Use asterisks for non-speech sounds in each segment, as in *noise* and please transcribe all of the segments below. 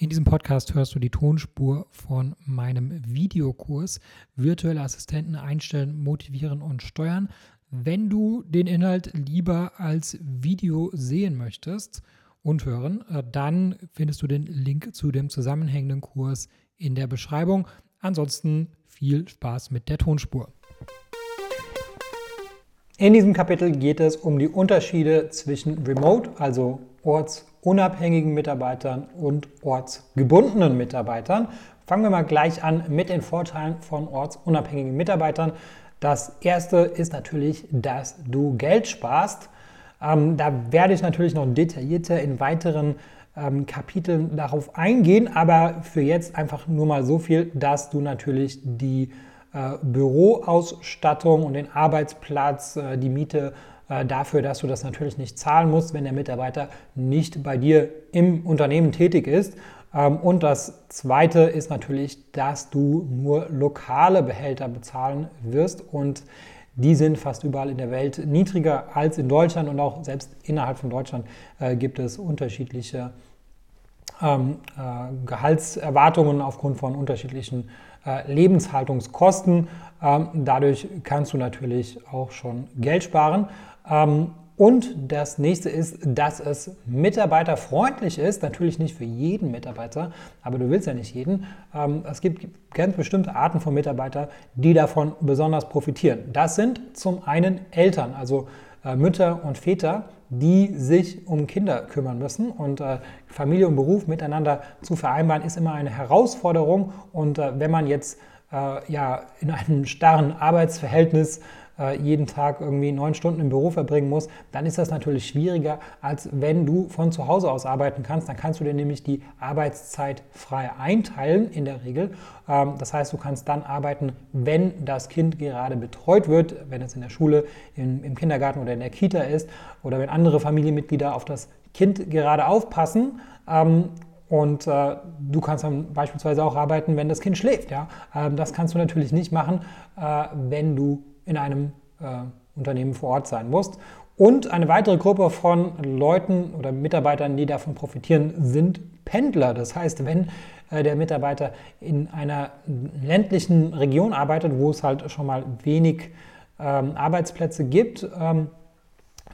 In diesem Podcast hörst du die Tonspur von meinem Videokurs Virtuelle Assistenten einstellen, motivieren und steuern. Wenn du den Inhalt lieber als Video sehen möchtest und hören, äh, dann findest du den Link zu dem zusammenhängenden Kurs in der Beschreibung. Ansonsten viel Spaß mit der Tonspur. In diesem Kapitel geht es um die Unterschiede zwischen Remote, also Orts unabhängigen Mitarbeitern und ortsgebundenen Mitarbeitern. Fangen wir mal gleich an mit den Vorteilen von ortsunabhängigen Mitarbeitern. Das erste ist natürlich, dass du Geld sparst. Ähm, da werde ich natürlich noch detaillierter in weiteren ähm, Kapiteln darauf eingehen, aber für jetzt einfach nur mal so viel, dass du natürlich die Büroausstattung und den Arbeitsplatz, äh, die Miete äh, dafür, dass du das natürlich nicht zahlen musst, wenn der Mitarbeiter nicht bei dir im Unternehmen tätig ist. Ähm, und das Zweite ist natürlich, dass du nur lokale Behälter bezahlen wirst und die sind fast überall in der Welt niedriger als in Deutschland und auch selbst innerhalb von Deutschland äh, gibt es unterschiedliche ähm, äh, Gehaltserwartungen aufgrund von unterschiedlichen äh, Lebenshaltungskosten. Ähm, dadurch kannst du natürlich auch schon Geld sparen. Ähm, und das nächste ist, dass es mitarbeiterfreundlich ist. Natürlich nicht für jeden Mitarbeiter, aber du willst ja nicht jeden. Ähm, es gibt ganz bestimmte Arten von Mitarbeitern, die davon besonders profitieren. Das sind zum einen Eltern, also äh, Mütter und Väter, die sich um Kinder kümmern müssen. Und äh, Familie und Beruf miteinander zu vereinbaren, ist immer eine Herausforderung. Und äh, wenn man jetzt ja, in einem starren Arbeitsverhältnis äh, jeden Tag irgendwie neun Stunden im Büro verbringen muss, dann ist das natürlich schwieriger, als wenn du von zu Hause aus arbeiten kannst. Dann kannst du dir nämlich die Arbeitszeit frei einteilen in der Regel. Ähm, das heißt, du kannst dann arbeiten, wenn das Kind gerade betreut wird, wenn es in der Schule, im, im Kindergarten oder in der Kita ist oder wenn andere Familienmitglieder auf das Kind gerade aufpassen. Und äh, du kannst dann beispielsweise auch arbeiten, wenn das Kind schläft. Ja? Ähm, das kannst du natürlich nicht machen, äh, wenn du in einem äh, Unternehmen vor Ort sein musst. Und eine weitere Gruppe von Leuten oder Mitarbeitern, die davon profitieren, sind Pendler. Das heißt, wenn äh, der Mitarbeiter in einer ländlichen Region arbeitet, wo es halt schon mal wenig ähm, Arbeitsplätze gibt, ähm,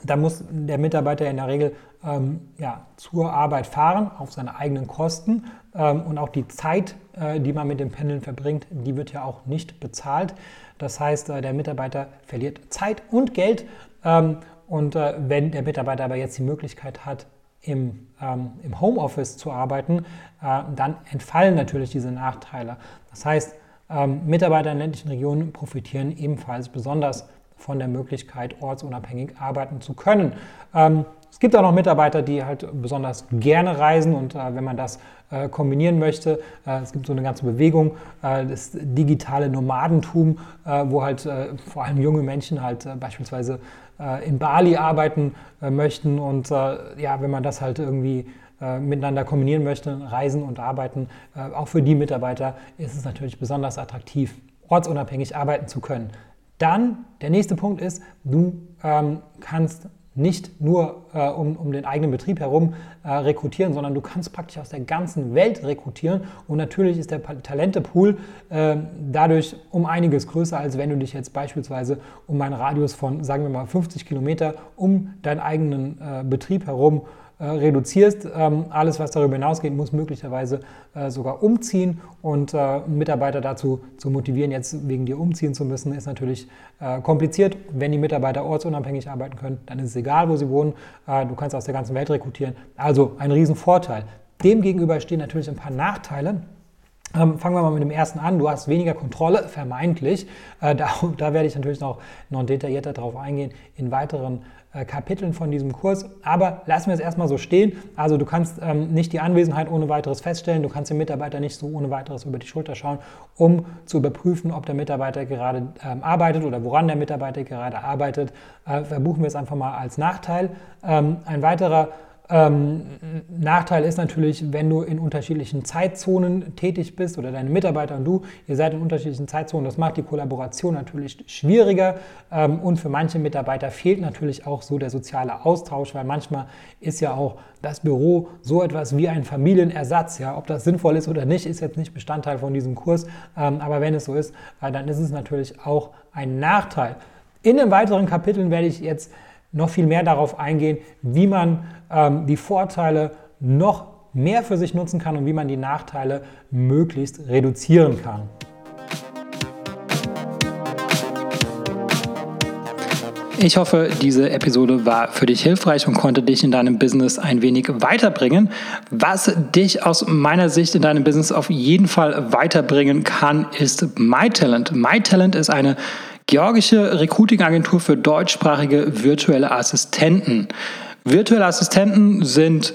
da muss der Mitarbeiter in der Regel ähm, ja, zur Arbeit fahren auf seine eigenen Kosten ähm, und auch die Zeit, äh, die man mit dem Pendeln verbringt, die wird ja auch nicht bezahlt. Das heißt, äh, der Mitarbeiter verliert Zeit und Geld ähm, und äh, wenn der Mitarbeiter aber jetzt die Möglichkeit hat, im, ähm, im Homeoffice zu arbeiten, äh, dann entfallen natürlich diese Nachteile. Das heißt, ähm, Mitarbeiter in ländlichen Regionen profitieren ebenfalls besonders von der Möglichkeit, ortsunabhängig arbeiten zu können. Ähm, es gibt auch noch Mitarbeiter, die halt besonders gerne reisen und äh, wenn man das äh, kombinieren möchte, äh, es gibt so eine ganze Bewegung, äh, das digitale Nomadentum, äh, wo halt äh, vor allem junge Menschen halt beispielsweise in Bali arbeiten möchten und ja, wenn man das halt irgendwie miteinander kombinieren möchte, Reisen und Arbeiten, auch für die Mitarbeiter ist es natürlich besonders attraktiv, ortsunabhängig arbeiten zu können. Dann der nächste Punkt ist, du ähm, kannst nicht nur äh, um, um den eigenen Betrieb herum äh, rekrutieren, sondern du kannst praktisch aus der ganzen Welt rekrutieren. Und natürlich ist der Talentepool äh, dadurch um einiges größer, als wenn du dich jetzt beispielsweise um einen Radius von, sagen wir mal, 50 Kilometer um deinen eigenen äh, Betrieb herum äh, reduzierst. Ähm, alles, was darüber hinausgeht, muss möglicherweise äh, sogar umziehen. Und äh, Mitarbeiter dazu zu motivieren, jetzt wegen dir umziehen zu müssen, ist natürlich kompliziert. Wenn die Mitarbeiter ortsunabhängig arbeiten können, dann ist es egal, wo sie wohnen. du kannst aus der ganzen Welt rekrutieren. Also ein Riesenvorteil. Demgegenüber stehen natürlich ein paar Nachteile. Ähm, fangen wir mal mit dem ersten an. Du hast weniger Kontrolle, vermeintlich. Äh, da, *laughs* da, werde ich natürlich noch, noch detaillierter darauf eingehen in weiteren äh, Kapiteln von diesem Kurs. Aber lassen wir es erstmal so stehen. Also du kannst ähm, nicht die Anwesenheit ohne weiteres feststellen. Du kannst den Mitarbeiter nicht so ohne weiteres über die Schulter schauen, um zu überprüfen, ob der Mitarbeiter gerade ähm, arbeitet oder woran der Mitarbeiter gerade arbeitet. Äh, verbuchen wir es einfach mal als Nachteil. Ähm, ein weiterer Ähm, Nachteil ist natürlich, wenn du in unterschiedlichen Zeitzonen tätig bist oder deine Mitarbeiter und du, ihr seid in unterschiedlichen Zeitzonen, das macht die Kollaboration natürlich schwieriger ähm, und für manche Mitarbeiter fehlt natürlich auch so der soziale Austausch, weil manchmal ist ja auch das Büro so etwas wie ein Familienersatz. Ja? Ob das sinnvoll ist oder nicht, ist jetzt nicht Bestandteil von diesem Kurs, ähm, aber wenn es so ist, äh, dann ist es natürlich auch ein Nachteil. In den weiteren Kapiteln werde ich jetzt noch viel mehr darauf eingehen, wie man ähm, die Vorteile noch mehr für sich nutzen kann und wie man die Nachteile möglichst reduzieren kann. Ich hoffe, diese Episode war für dich hilfreich und konnte dich in deinem Business ein wenig weiterbringen. Was dich aus meiner Sicht in deinem Business auf jeden Fall weiterbringen kann, ist MyTalent. MyTalent ist eine georgische Recruiting-Agentur für deutschsprachige virtuelle Assistenten. Virtuelle Assistenten sind